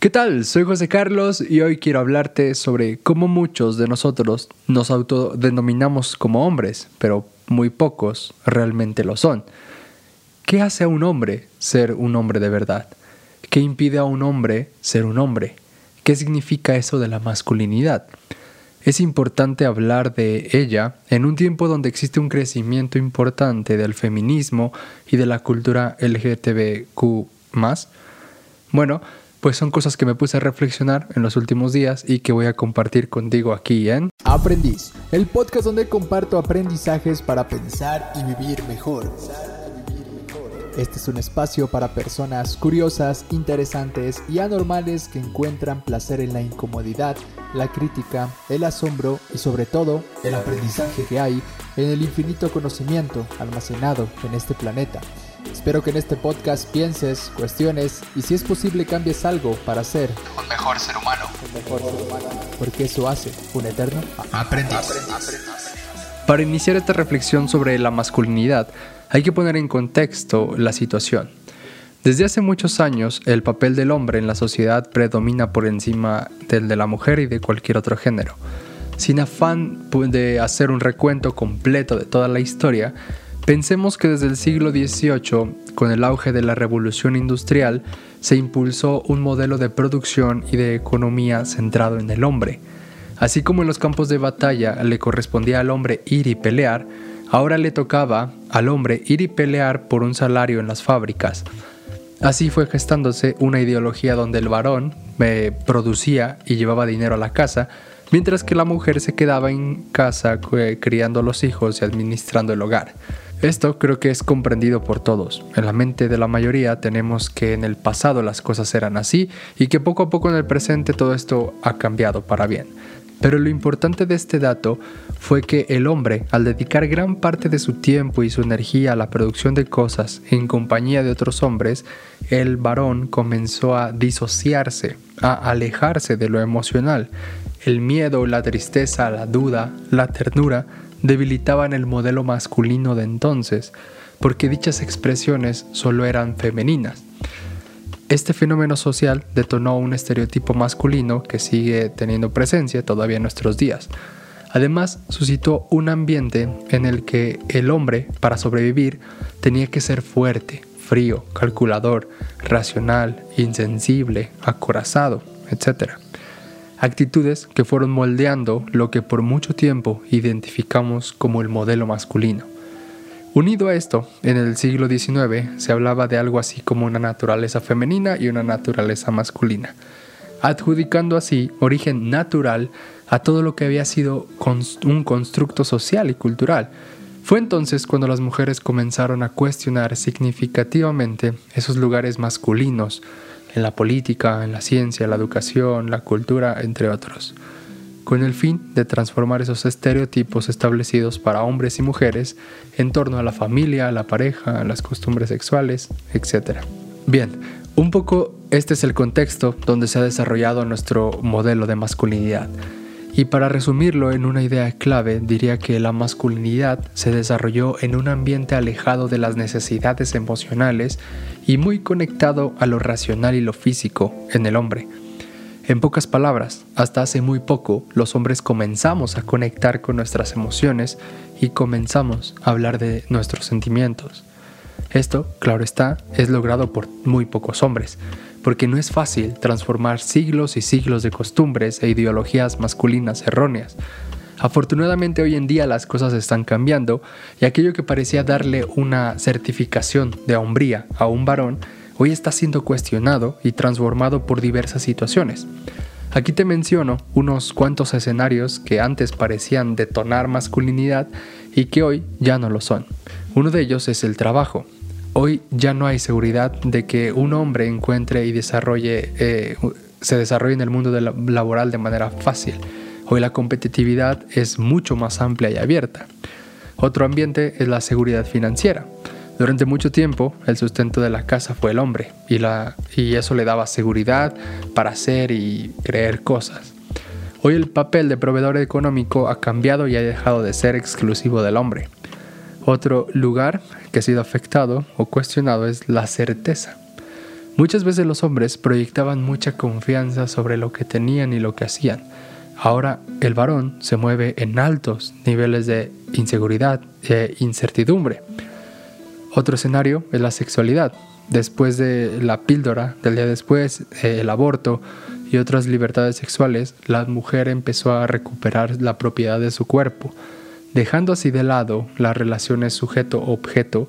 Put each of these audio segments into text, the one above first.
¿Qué tal? Soy José Carlos y hoy quiero hablarte sobre cómo muchos de nosotros nos autodenominamos como hombres, pero muy pocos realmente lo son. ¿Qué hace a un hombre ser un hombre de verdad? ¿Qué impide a un hombre ser un hombre? ¿Qué significa eso de la masculinidad? Es importante hablar de ella en un tiempo donde existe un crecimiento importante del feminismo y de la cultura LGTBQ. Bueno, pues son cosas que me puse a reflexionar en los últimos días y que voy a compartir contigo aquí en Aprendiz, el podcast donde comparto aprendizajes para pensar y vivir mejor. Este es un espacio para personas curiosas, interesantes y anormales que encuentran placer en la incomodidad, la crítica, el asombro y sobre todo el aprendizaje que hay en el infinito conocimiento almacenado en este planeta. Espero que en este podcast pienses, cuestiones y si es posible cambies algo para ser un mejor ser humano. Porque eso hace un eterno aprendiz. Para iniciar esta reflexión sobre la masculinidad, hay que poner en contexto la situación. Desde hace muchos años, el papel del hombre en la sociedad predomina por encima del de la mujer y de cualquier otro género. Sin afán de hacer un recuento completo de toda la historia, Pensemos que desde el siglo XVIII, con el auge de la revolución industrial, se impulsó un modelo de producción y de economía centrado en el hombre. Así como en los campos de batalla le correspondía al hombre ir y pelear, ahora le tocaba al hombre ir y pelear por un salario en las fábricas. Así fue gestándose una ideología donde el varón eh, producía y llevaba dinero a la casa, mientras que la mujer se quedaba en casa eh, criando a los hijos y administrando el hogar. Esto creo que es comprendido por todos. En la mente de la mayoría tenemos que en el pasado las cosas eran así y que poco a poco en el presente todo esto ha cambiado para bien. Pero lo importante de este dato fue que el hombre, al dedicar gran parte de su tiempo y su energía a la producción de cosas en compañía de otros hombres, el varón comenzó a disociarse, a alejarse de lo emocional. El miedo, la tristeza, la duda, la ternura debilitaban el modelo masculino de entonces, porque dichas expresiones solo eran femeninas. Este fenómeno social detonó un estereotipo masculino que sigue teniendo presencia todavía en nuestros días. Además, suscitó un ambiente en el que el hombre, para sobrevivir, tenía que ser fuerte, frío, calculador, racional, insensible, acorazado, etc actitudes que fueron moldeando lo que por mucho tiempo identificamos como el modelo masculino. Unido a esto, en el siglo XIX se hablaba de algo así como una naturaleza femenina y una naturaleza masculina, adjudicando así origen natural a todo lo que había sido un constructo social y cultural. Fue entonces cuando las mujeres comenzaron a cuestionar significativamente esos lugares masculinos en la política, en la ciencia, la educación, la cultura, entre otros, con el fin de transformar esos estereotipos establecidos para hombres y mujeres en torno a la familia, la pareja, las costumbres sexuales, etc. Bien, un poco este es el contexto donde se ha desarrollado nuestro modelo de masculinidad. Y para resumirlo en una idea clave, diría que la masculinidad se desarrolló en un ambiente alejado de las necesidades emocionales y muy conectado a lo racional y lo físico en el hombre. En pocas palabras, hasta hace muy poco los hombres comenzamos a conectar con nuestras emociones y comenzamos a hablar de nuestros sentimientos. Esto, claro está, es logrado por muy pocos hombres, porque no es fácil transformar siglos y siglos de costumbres e ideologías masculinas erróneas. Afortunadamente hoy en día las cosas están cambiando y aquello que parecía darle una certificación de hombría a un varón hoy está siendo cuestionado y transformado por diversas situaciones. Aquí te menciono unos cuantos escenarios que antes parecían detonar masculinidad y que hoy ya no lo son. Uno de ellos es el trabajo. Hoy ya no hay seguridad de que un hombre encuentre y desarrolle, eh, se desarrolle en el mundo laboral de manera fácil. Hoy la competitividad es mucho más amplia y abierta. Otro ambiente es la seguridad financiera. Durante mucho tiempo el sustento de la casa fue el hombre y, y eso le daba seguridad para hacer y creer cosas. Hoy el papel de proveedor económico ha cambiado y ha dejado de ser exclusivo del hombre. Otro lugar que ha sido afectado o cuestionado es la certeza. Muchas veces los hombres proyectaban mucha confianza sobre lo que tenían y lo que hacían. Ahora el varón se mueve en altos niveles de inseguridad e incertidumbre. Otro escenario es la sexualidad. Después de la píldora, del día después, eh, el aborto y otras libertades sexuales, la mujer empezó a recuperar la propiedad de su cuerpo, dejando así de lado las relaciones sujeto-objeto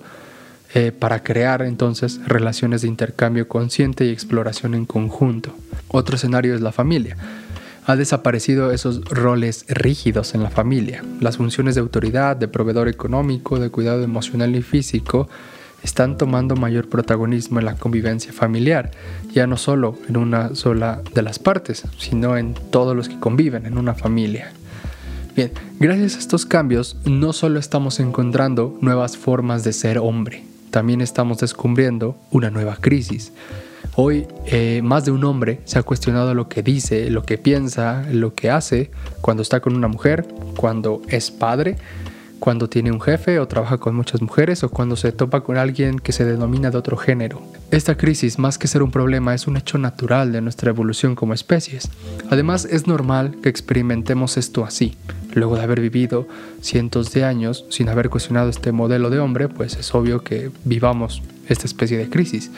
eh, para crear entonces relaciones de intercambio consciente y exploración en conjunto. Otro escenario es la familia. Ha desaparecido esos roles rígidos en la familia. Las funciones de autoridad, de proveedor económico, de cuidado emocional y físico están tomando mayor protagonismo en la convivencia familiar, ya no solo en una sola de las partes, sino en todos los que conviven en una familia. Bien, gracias a estos cambios no solo estamos encontrando nuevas formas de ser hombre, también estamos descubriendo una nueva crisis. Hoy eh, más de un hombre se ha cuestionado lo que dice, lo que piensa, lo que hace cuando está con una mujer, cuando es padre, cuando tiene un jefe o trabaja con muchas mujeres o cuando se topa con alguien que se denomina de otro género. Esta crisis, más que ser un problema, es un hecho natural de nuestra evolución como especies. Además, es normal que experimentemos esto así. Luego de haber vivido cientos de años sin haber cuestionado este modelo de hombre, pues es obvio que vivamos esta especie de crisis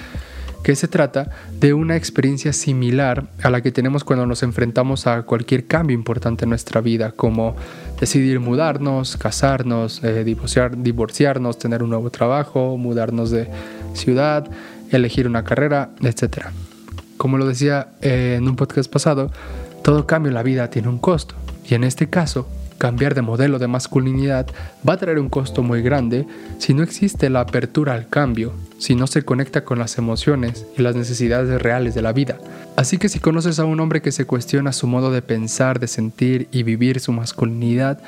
que se trata de una experiencia similar a la que tenemos cuando nos enfrentamos a cualquier cambio importante en nuestra vida, como decidir mudarnos, casarnos, eh, divorciar, divorciarnos, tener un nuevo trabajo, mudarnos de ciudad, elegir una carrera, etc. Como lo decía eh, en un podcast pasado, todo cambio en la vida tiene un costo, y en este caso, cambiar de modelo de masculinidad va a traer un costo muy grande si no existe la apertura al cambio, si no se conecta con las emociones y las necesidades reales de la vida. Así que si conoces a un hombre que se cuestiona su modo de pensar, de sentir y vivir su masculinidad,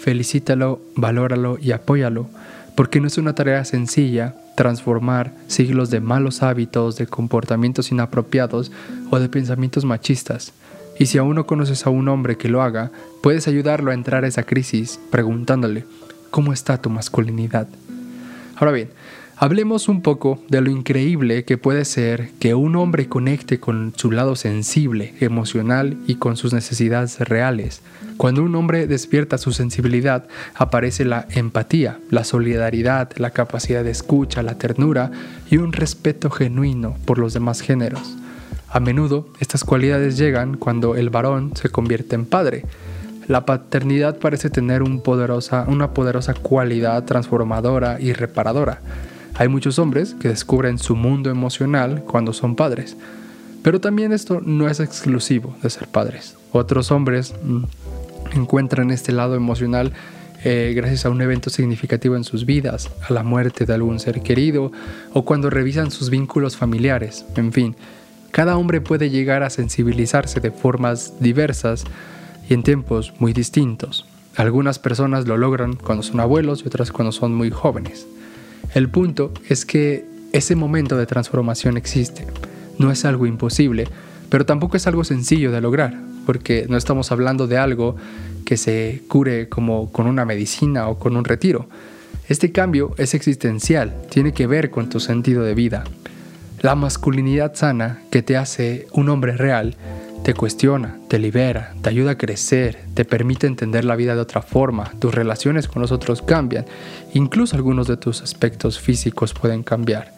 felicítalo, valóralo y apóyalo, porque no es una tarea sencilla transformar siglos de malos hábitos, de comportamientos inapropiados o de pensamientos machistas. Y si aún no conoces a un hombre que lo haga, puedes ayudarlo a entrar a esa crisis preguntándole, ¿cómo está tu masculinidad? Ahora bien, hablemos un poco de lo increíble que puede ser que un hombre conecte con su lado sensible, emocional y con sus necesidades reales. Cuando un hombre despierta su sensibilidad, aparece la empatía, la solidaridad, la capacidad de escucha, la ternura y un respeto genuino por los demás géneros. A menudo estas cualidades llegan cuando el varón se convierte en padre. La paternidad parece tener una poderosa cualidad transformadora y reparadora. Hay muchos hombres que descubren su mundo emocional cuando son padres, pero también esto no es exclusivo de ser padres. Otros hombres mm, encuentran este lado emocional eh, gracias a un evento significativo en sus vidas, a la muerte de algún ser querido o cuando revisan sus vínculos familiares, en fin. Cada hombre puede llegar a sensibilizarse de formas diversas y en tiempos muy distintos. Algunas personas lo logran cuando son abuelos y otras cuando son muy jóvenes. El punto es que ese momento de transformación existe. No es algo imposible, pero tampoco es algo sencillo de lograr, porque no estamos hablando de algo que se cure como con una medicina o con un retiro. Este cambio es existencial, tiene que ver con tu sentido de vida. La masculinidad sana que te hace un hombre real te cuestiona, te libera, te ayuda a crecer, te permite entender la vida de otra forma, tus relaciones con los otros cambian, incluso algunos de tus aspectos físicos pueden cambiar.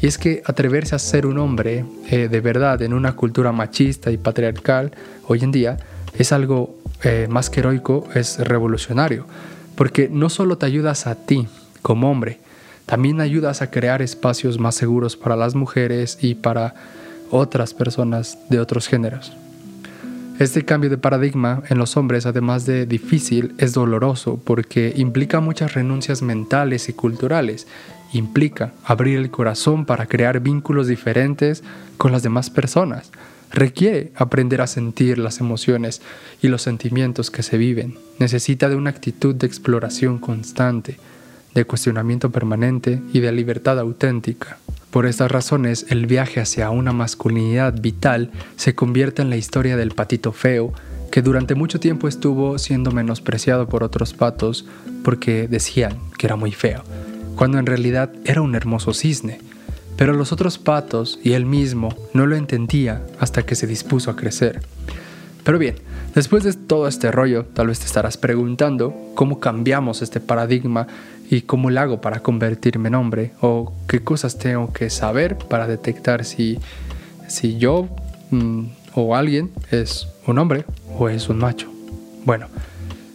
Y es que atreverse a ser un hombre eh, de verdad en una cultura machista y patriarcal hoy en día es algo eh, más que heroico, es revolucionario, porque no solo te ayudas a ti como hombre, también ayudas a crear espacios más seguros para las mujeres y para otras personas de otros géneros. Este cambio de paradigma en los hombres, además de difícil, es doloroso porque implica muchas renuncias mentales y culturales. Implica abrir el corazón para crear vínculos diferentes con las demás personas. Requiere aprender a sentir las emociones y los sentimientos que se viven. Necesita de una actitud de exploración constante de cuestionamiento permanente y de libertad auténtica. Por estas razones, el viaje hacia una masculinidad vital se convierte en la historia del patito feo, que durante mucho tiempo estuvo siendo menospreciado por otros patos porque decían que era muy feo, cuando en realidad era un hermoso cisne. pero los otros patos y él mismo no lo entendía hasta que se dispuso a crecer. Pero bien, después de todo este rollo, tal vez te estarás preguntando cómo cambiamos este paradigma y cómo lo hago para convertirme en hombre o qué cosas tengo que saber para detectar si, si yo mm, o alguien es un hombre o es un macho. Bueno,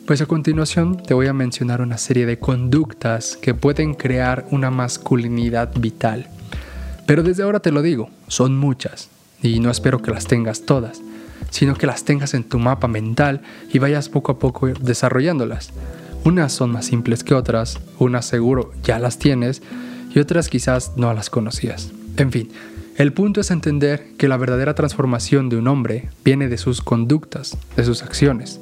pues a continuación te voy a mencionar una serie de conductas que pueden crear una masculinidad vital. Pero desde ahora te lo digo, son muchas, y no espero que las tengas todas, sino que las tengas en tu mapa mental y vayas poco a poco desarrollándolas. Unas son más simples que otras, unas seguro ya las tienes y otras quizás no las conocías. En fin, el punto es entender que la verdadera transformación de un hombre viene de sus conductas, de sus acciones.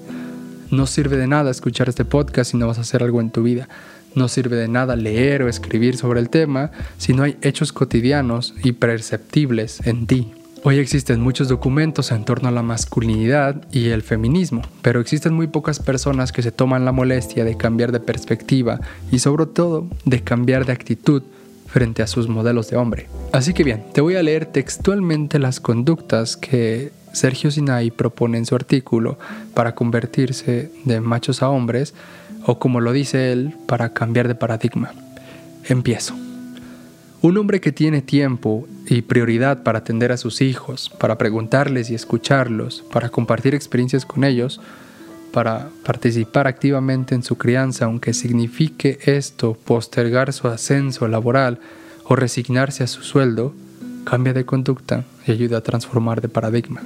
No sirve de nada escuchar este podcast si no vas a hacer algo en tu vida. No sirve de nada leer o escribir sobre el tema si no hay hechos cotidianos y perceptibles en ti. Hoy existen muchos documentos en torno a la masculinidad y el feminismo, pero existen muy pocas personas que se toman la molestia de cambiar de perspectiva y sobre todo de cambiar de actitud frente a sus modelos de hombre. Así que bien, te voy a leer textualmente las conductas que Sergio Sinai propone en su artículo para convertirse de machos a hombres o como lo dice él, para cambiar de paradigma. Empiezo. Un hombre que tiene tiempo y prioridad para atender a sus hijos, para preguntarles y escucharlos, para compartir experiencias con ellos, para participar activamente en su crianza, aunque signifique esto postergar su ascenso laboral o resignarse a su sueldo, cambia de conducta y ayuda a transformar de paradigma.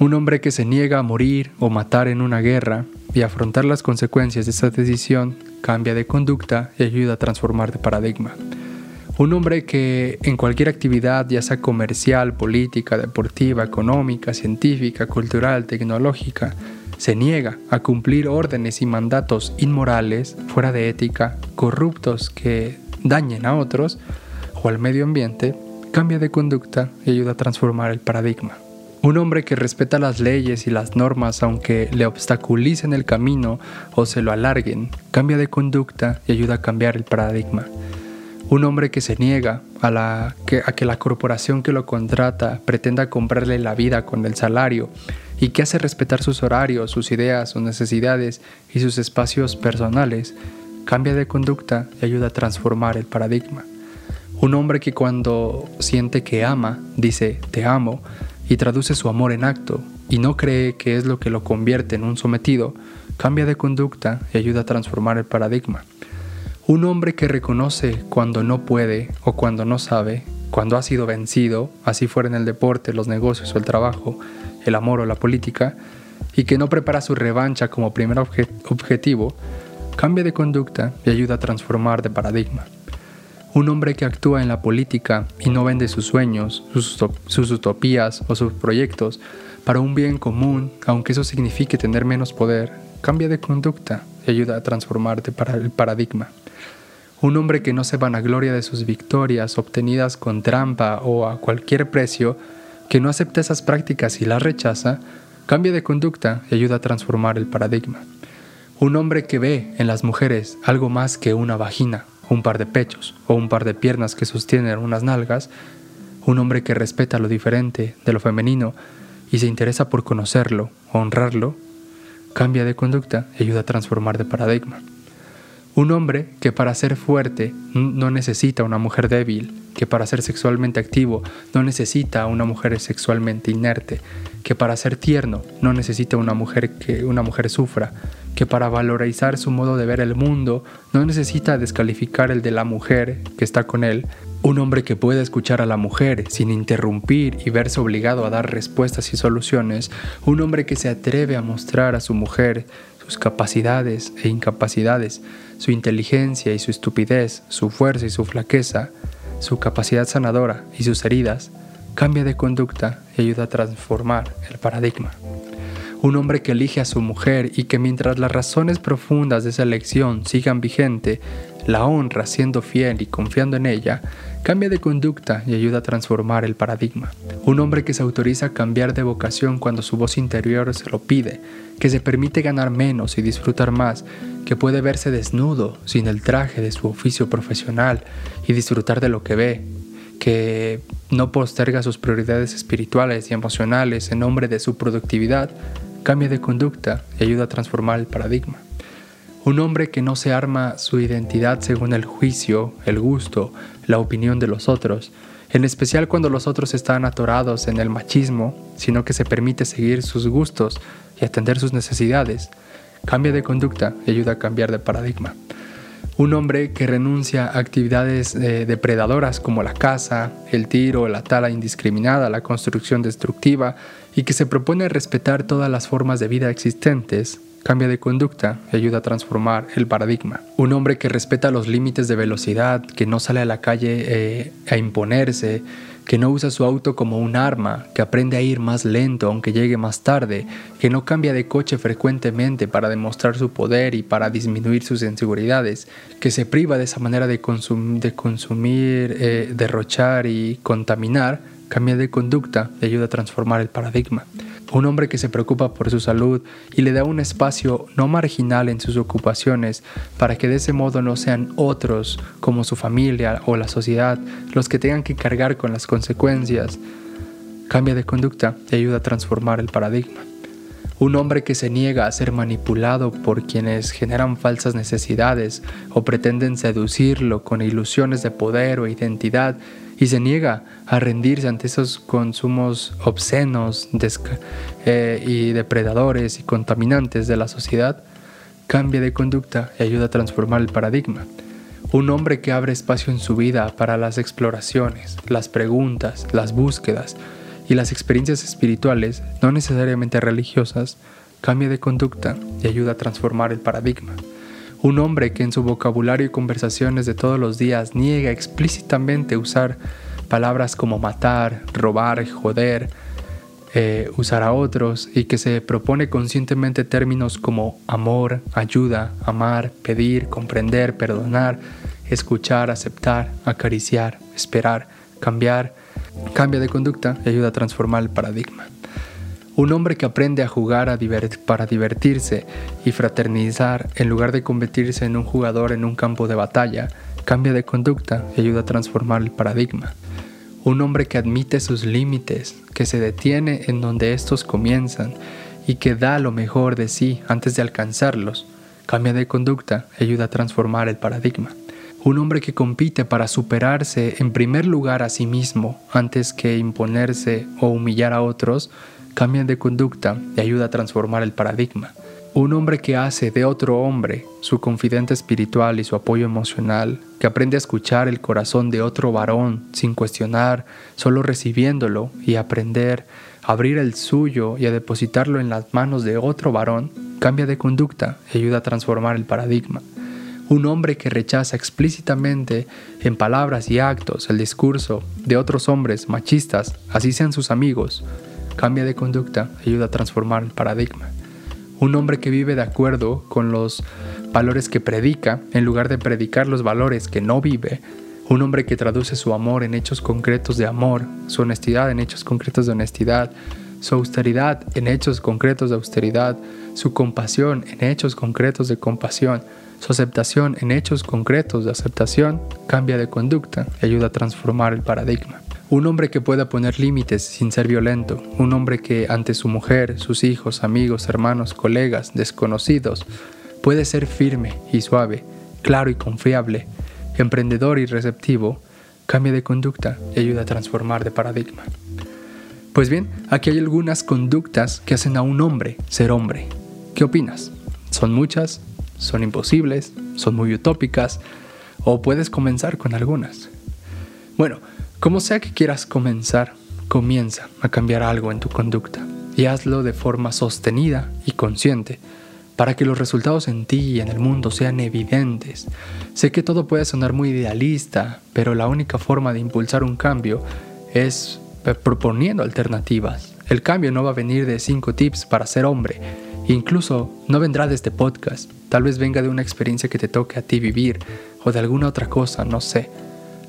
Un hombre que se niega a morir o matar en una guerra y afrontar las consecuencias de esa decisión cambia de conducta y ayuda a transformar de paradigma. Un hombre que en cualquier actividad, ya sea comercial, política, deportiva, económica, científica, cultural, tecnológica, se niega a cumplir órdenes y mandatos inmorales, fuera de ética, corruptos que dañen a otros o al medio ambiente, cambia de conducta y ayuda a transformar el paradigma. Un hombre que respeta las leyes y las normas aunque le obstaculicen el camino o se lo alarguen, cambia de conducta y ayuda a cambiar el paradigma. Un hombre que se niega a, que, la corporación que lo contrata pretenda comprarle la vida con el salario y que hace respetar sus horarios, sus ideas, sus necesidades y sus espacios personales, cambia de conducta y ayuda a transformar el paradigma. Un hombre que cuando siente que ama, dice te amo, y traduce su amor en acto y no cree que es lo que lo convierte en un sometido, cambia de conducta y ayuda a transformar el paradigma. Un hombre que reconoce cuando no puede o cuando no sabe, cuando ha sido vencido, así fuera en el deporte, los negocios o el trabajo, el amor o la política, y que no prepara su revancha como primer objetivo, cambia de conducta y ayuda a transformar de paradigma. Un hombre que actúa en la política y no vende sus sueños, sus, utopías o sus proyectos para un bien común, aunque eso signifique tener menos poder, cambia de conducta y ayuda a transformarte para el paradigma. Un hombre que no se vanagloria de sus victorias obtenidas con trampa o a cualquier precio, que no acepta esas prácticas y las rechaza, cambia de conducta y ayuda a transformar el paradigma. Un hombre que ve en las mujeres algo más que una vagina un par de pechos o un par de piernas que sostienen unas nalgas, un hombre que respeta lo diferente de lo femenino y se interesa por conocerlo honrarlo, cambia de conducta y ayuda a transformar de paradigma. Un hombre que para ser fuerte no necesita una mujer débil, que para ser sexualmente activo no necesita una mujer sexualmente inerte, que para ser tierno no necesita una mujer que una mujer sufra, que para valorizar su modo de ver el mundo no necesita descalificar el de la mujer que está con él, un hombre que puede escuchar a la mujer sin interrumpir y verse obligado a dar respuestas y soluciones, un hombre que se atreve a mostrar a su mujer sus capacidades e incapacidades, su inteligencia y su estupidez, su fuerza y su flaqueza, su capacidad sanadora y sus heridas, cambia de conducta y ayuda a transformar el paradigma. Un hombre que elige a su mujer y que mientras las razones profundas de esa elección sigan vigente, la honra siendo fiel y confiando en ella, cambia de conducta y ayuda a transformar el paradigma. Un hombre que se autoriza a cambiar de vocación cuando su voz interior se lo pide, que se permite ganar menos y disfrutar más, que puede verse desnudo sin el traje de su oficio profesional y disfrutar de lo que ve, que no posterga sus prioridades espirituales y emocionales en nombre de su productividad, cambia de conducta y ayuda a transformar el paradigma. Un hombre que no se arma su identidad según el juicio, el gusto, la opinión de los otros, en especial cuando los otros están atorados en el machismo, sino que se permite seguir sus gustos y atender sus necesidades, cambia de conducta y ayuda a cambiar de paradigma. Un hombre que renuncia a actividades eh, depredadoras como la caza, el tiro, la tala indiscriminada, la construcción destructiva y que se propone respetar todas las formas de vida existentes, cambia de conducta y ayuda a transformar el paradigma. Un hombre que respeta los límites de velocidad, que no sale a la calle eh, a imponerse, que no usa su auto como un arma, que aprende a ir más lento aunque llegue más tarde, que no cambia de coche frecuentemente para demostrar su poder y para disminuir sus inseguridades, que se priva de esa manera de, consumir, eh, derrochar y contaminar, cambia de conducta y ayuda a transformar el paradigma un hombre que se preocupa por su salud y le da un espacio no marginal en sus ocupaciones para que de ese modo no sean otros como su familia o la sociedad los que tengan que cargar con las consecuencias. Cambia de conducta y ayuda a transformar el paradigma. Un hombre que se niega a ser manipulado por quienes generan falsas necesidades o pretenden seducirlo con ilusiones de poder o identidad y se niega a rendirse ante esos consumos obscenos eh, y depredadores y contaminantes de la sociedad, cambia de conducta y ayuda a transformar el paradigma. Un hombre que abre espacio en su vida para las exploraciones, las preguntas, las búsquedas y las experiencias espirituales, no necesariamente religiosas, cambia de conducta y ayuda a transformar el paradigma. Un hombre que en su vocabulario y conversaciones de todos los días niega explícitamente usar palabras como matar, robar, joder, eh, usar a otros y que se propone conscientemente términos como amor, ayuda, amar, pedir, comprender, perdonar, escuchar, aceptar, acariciar, esperar, cambiar, cambia de conducta y ayuda a transformar el paradigma. Un hombre que aprende a jugar para divertirse y fraternizar en lugar de convertirse en un jugador en un campo de batalla, cambia de conducta y ayuda a transformar el paradigma. Un hombre que admite sus límites, que se detiene en donde estos comienzan y que da lo mejor de sí antes de alcanzarlos, cambia de conducta y ayuda a transformar el paradigma. Un hombre que compite para superarse en primer lugar a sí mismo antes que imponerse o humillar a otros, cambian de conducta y ayuda a transformar el paradigma. Un hombre que hace de otro hombre su confidente espiritual y su apoyo emocional, que aprende a escuchar el corazón de otro varón sin cuestionar, solo recibiéndolo y aprender a abrir el suyo y a depositarlo en las manos de otro varón, cambia de conducta y ayuda a transformar el paradigma. Un hombre que rechaza explícitamente en palabras y actos el discurso de otros hombres machistas, así sean sus amigos, cambia de conducta, ayuda a transformar el paradigma. Un hombre que vive de acuerdo con los valores que predica, en lugar de predicar los valores que no vive. Un hombre que traduce su amor en hechos concretos de amor, su honestidad en hechos concretos de honestidad, su austeridad en hechos concretos de austeridad, su compasión en hechos concretos de compasión, su aceptación en hechos concretos de aceptación, cambia de conducta y ayuda a transformar el paradigma. Un hombre que pueda poner límites sin ser violento. Un hombre que ante su mujer, sus hijos, amigos, hermanos, colegas, desconocidos, puede ser firme y suave, claro y confiable, emprendedor y receptivo, cambia de conducta y ayuda a transformar de paradigma. Pues bien, aquí hay algunas conductas que hacen a un hombre ser hombre. ¿Qué opinas? ¿Son muchas? ¿Son imposibles? ¿Son muy utópicas? ¿O puedes comenzar con algunas? Bueno, como sea que quieras comenzar, comienza a cambiar algo en tu conducta y hazlo de forma sostenida y consciente para que los resultados en ti y en el mundo sean evidentes. Sé que todo puede sonar muy idealista, pero la única forma de impulsar un cambio es proponiendo alternativas. El cambio no va a venir de 5 tips para ser hombre, incluso no vendrá de este podcast, tal vez venga de una experiencia que te toque a ti vivir o de alguna otra cosa, no sé.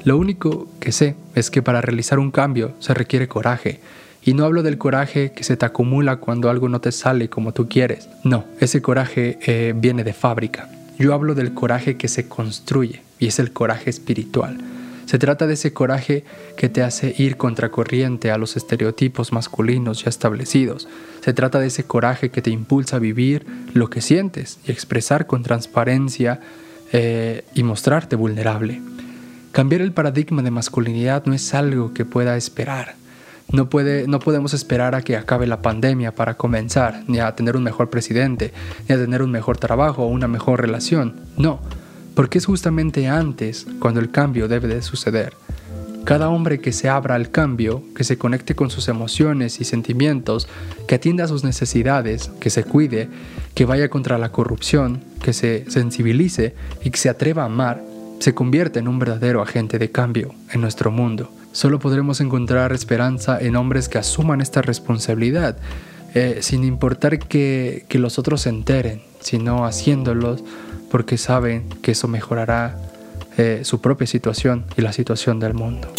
Lo único que sé es que para realizar un cambio se requiere coraje. Y no hablo del coraje que se te acumula cuando algo no te sale como tú quieres. No, ese coraje eh, viene de fábrica. Yo hablo del coraje que se construye y es el coraje espiritual. Se trata de ese coraje que te hace ir contracorriente a los estereotipos masculinos ya establecidos. Se trata de ese coraje que te impulsa a vivir lo que sientes y expresar con transparencia eh, y mostrarte vulnerable. Cambiar el paradigma de masculinidad no es algo que pueda esperar. No, puede, no podemos esperar a que acabe la pandemia para comenzar, ni a tener un mejor presidente, ni a tener un mejor trabajo o una mejor relación. No, porque es justamente antes cuando el cambio debe de suceder. Cada hombre que se abra al cambio, que se conecte con sus emociones y sentimientos, que atienda a sus necesidades, que se cuide, que vaya contra la corrupción, que se sensibilice y que se atreva a amar, se convierte en un verdadero agente de cambio en nuestro mundo. Solo podremos encontrar esperanza en hombres que asuman esta responsabilidad, eh, sin importar que, los otros se enteren, sino haciéndolos porque saben que eso mejorará eh, su propia situación y la situación del mundo.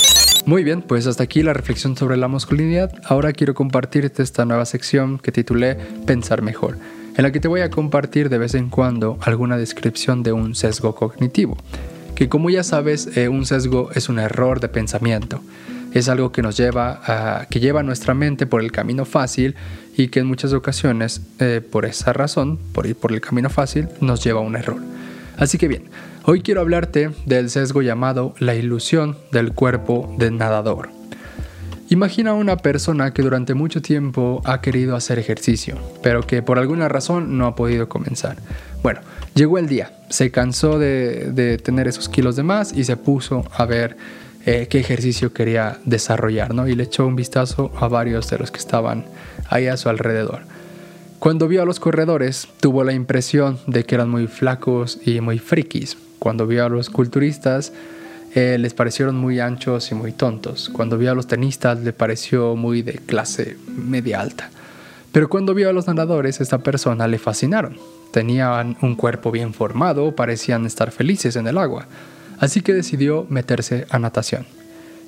Muy bien, pues hasta aquí la reflexión sobre la masculinidad. Ahora quiero compartirte esta nueva sección que titulé Pensar mejor, en la que te voy a compartir de vez en cuando alguna descripción de un sesgo cognitivo que como ya sabes, eh, un sesgo es un error de pensamiento. Es algo que nos lleva a, que lleva nuestra mente por el camino fácil y que en muchas ocasiones, eh, por esa razón, por ir por el camino fácil, nos lleva a un error. Así que bien, hoy quiero hablarte del sesgo llamado la ilusión del cuerpo del nadador. Imagina una persona que durante mucho tiempo ha querido hacer ejercicio, pero que por alguna razón no ha podido comenzar. Bueno, llegó el día, se cansó de, tener esos kilos de más y se puso a ver eh, qué ejercicio quería desarrollar, ¿no? Y le echó un vistazo a varios de los que estaban ahí a su alrededor. Cuando vio a los corredores, tuvo la impresión de que eran muy flacos y muy frikis. Cuando vio a los culturistas, eh, les parecieron muy anchos y muy tontos. Cuando vio a los tenistas le pareció muy de clase media alta. Pero cuando vio a los nadadores, esta persona le fascinaron. Tenían un cuerpo bien formado, parecían estar felices en el agua. Así que decidió meterse a natación.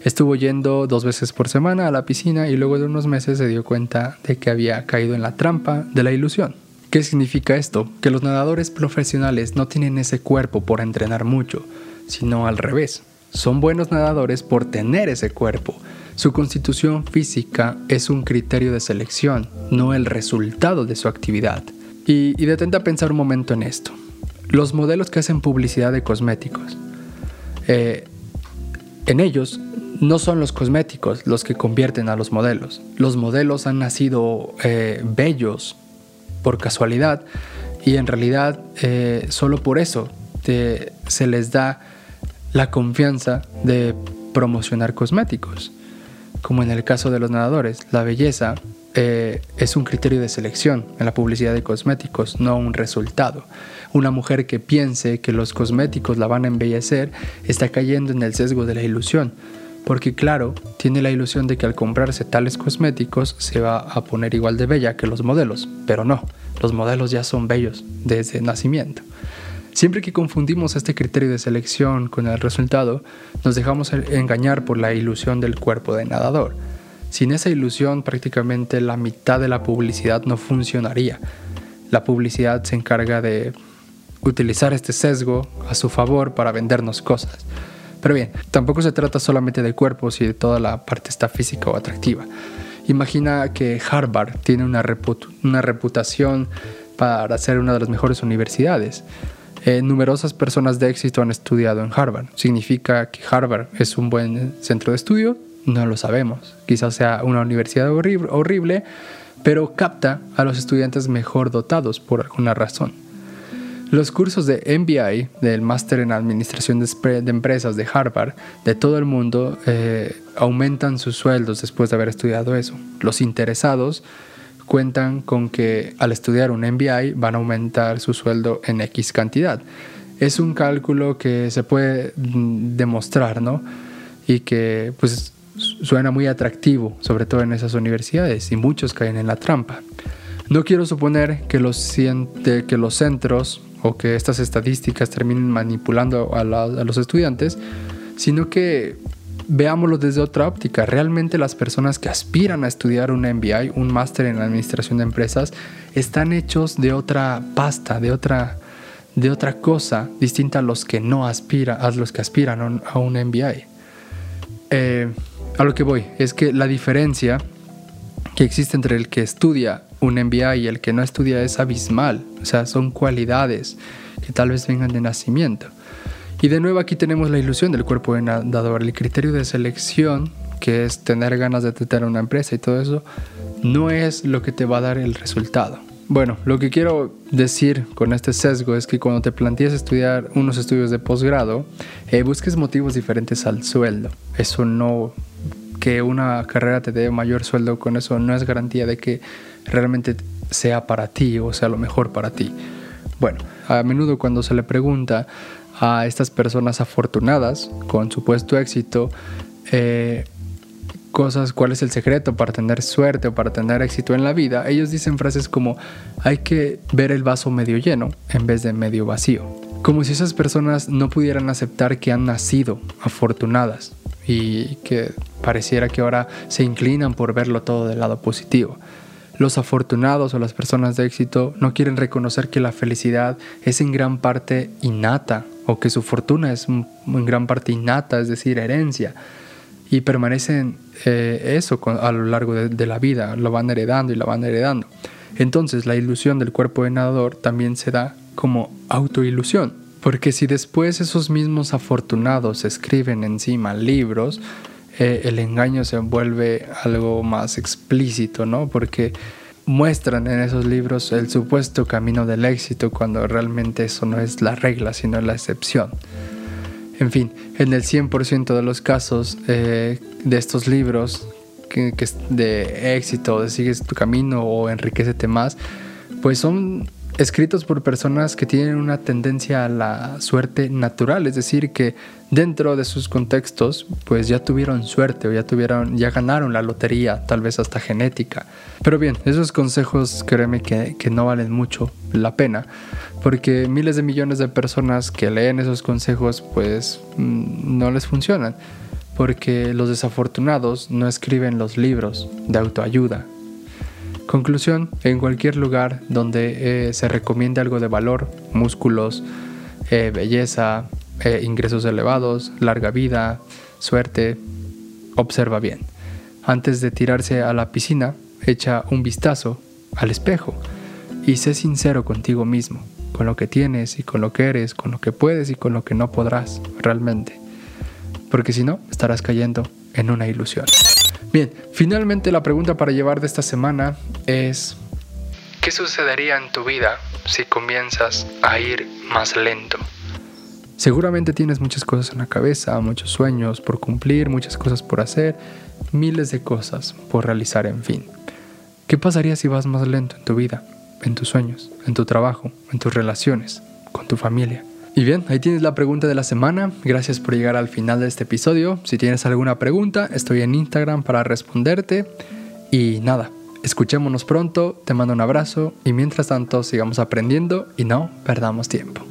Estuvo yendo dos veces por semana a la piscina y luego de unos meses se dio cuenta de que había caído en la trampa de la ilusión. ¿Qué significa esto? Que los nadadores profesionales no tienen ese cuerpo por entrenar mucho, sino al revés. Son buenos nadadores por tener ese cuerpo. Su constitución física es un criterio de selección, no el resultado de su actividad. Y, detente a pensar un momento en esto. Los modelos que hacen publicidad de cosméticos, eh, en ellos no son los cosméticos los que convierten a los modelos. Los modelos han nacido eh, bellos por casualidad y en realidad eh, solo por eso se les da la confianza de promocionar cosméticos. Como en el caso de los nadadores, la belleza eh, es un criterio de selección en la publicidad de cosméticos, no un resultado. Una mujer que piense que los cosméticos la van a embellecer está cayendo en el sesgo de la ilusión, porque claro, tiene la ilusión de que al comprarse tales cosméticos se va a poner igual de bella que los modelos, pero no, los modelos ya son bellos desde nacimiento. Siempre que confundimos este criterio de selección con el resultado, nos dejamos engañar por la ilusión del cuerpo de nadador. Sin esa ilusión prácticamente la mitad de la publicidad no funcionaría. La publicidad se encarga de utilizar este sesgo a su favor para vendernos cosas. Pero bien, tampoco se trata solamente de cuerpos y de toda la parte está física o atractiva. Imagina que Harvard tiene una, una reputación para ser una de las mejores universidades. Eh, numerosas personas de éxito han estudiado en Harvard. ¿Significa que Harvard es un buen centro de estudio? No lo sabemos. Quizás sea una universidad horrible, horrible pero capta a los estudiantes mejor dotados por alguna razón. Los cursos de MBI, del Máster en Administración de, Empresas de Harvard, de todo el mundo, eh, aumentan sus sueldos después de haber estudiado eso. Los interesados cuentan con que al estudiar un MBI van a aumentar su sueldo en X cantidad. Es un cálculo que se puede mm, demostrar, ¿no? Y que pues suena muy atractivo, sobre todo en esas universidades, y muchos caen en la trampa. No quiero suponer que los, que los centros o que estas estadísticas terminen manipulando a los estudiantes, sino que veámoslo desde otra óptica. Realmente las personas que aspiran a estudiar un MBI, un máster en administración de empresas, están hechos de otra pasta, de otra, de otra cosa distinta a los que no aspiran, a los que aspiran a un MBI. eh, a lo que voy es que la diferencia que existe entre el que estudia un MBA y el que no estudia es abismal. O sea, son cualidades que tal vez vengan de nacimiento. Y de nuevo aquí tenemos la ilusión del cuerpo de nadador. El criterio de selección, que es tener ganas de tener una empresa y todo eso, no es lo que te va a dar el resultado. Bueno, lo que quiero decir con este sesgo es que cuando te planteas estudiar unos estudios de posgrado, eh, busques motivos diferentes al sueldo. Eso no que una carrera te dé mayor sueldo con eso no es garantía de que realmente sea para ti o sea lo mejor para ti. Bueno, a menudo cuando se le pregunta a estas personas afortunadas con supuesto éxito, eh, cosas, cuál es el secreto para tener suerte o para tener éxito en la vida, ellos dicen frases como hay que ver el vaso medio lleno en vez de medio vacío. Como si esas personas no pudieran aceptar que han nacido afortunadas y que pareciera que ahora se inclinan por verlo todo del lado positivo. Los afortunados o las personas de éxito no quieren reconocer que la felicidad es en gran parte innata o que su fortuna es en gran parte innata, es decir, herencia. Y permanecen eh, eso a lo largo de, de la vida, lo van heredando y lo van heredando. Entonces la ilusión del cuerpo de nadador también se da como autoilusión porque si después esos mismos afortunados escriben encima libros, eh, el engaño se vuelve algo más explícito, ¿no? Porque muestran en esos libros el supuesto camino del éxito cuando realmente eso no es la regla, sino la excepción. En fin, en el 100% de los casos eh, de estos libros que, de éxito, de sigues tu camino o enriquecete más, pues son escritos por personas que tienen una tendencia a la suerte natural, es decir, que dentro de sus contextos pues ya tuvieron suerte o ya tuvieron ya ganaron la lotería, tal vez hasta genética. Pero bien, esos consejos créeme que, que no valen mucho la pena, porque miles de millones de personas que leen esos consejos pues mm, no les funcionan, porque los desafortunados no escriben los libros de autoayuda, Conclusión, en cualquier lugar donde eh, se recomiende algo de valor, músculos, eh, belleza, eh, ingresos elevados, larga vida, suerte, observa bien. Antes de tirarse a la piscina, echa un vistazo al espejo y sé sincero contigo mismo, con lo que tienes y con lo que eres, con lo que puedes y con lo que no podrás realmente. Porque si no, estarás cayendo en una ilusión. Bien, finalmente la pregunta para llevar de esta semana es, ¿qué sucedería en tu vida si comienzas a ir más lento? Seguramente tienes muchas cosas en la cabeza, muchos sueños por cumplir, muchas cosas por hacer, miles de cosas por realizar, en fin. ¿Qué pasaría si vas más lento en tu vida, en tus sueños, en tu trabajo, en tus relaciones, con tu familia? Y bien, ahí tienes la pregunta de la semana. Gracias por llegar al final de este episodio. Si tienes alguna pregunta, estoy en Instagram para responderte. Y nada, escuchémonos pronto, te mando un abrazo y mientras tanto sigamos aprendiendo y no perdamos tiempo.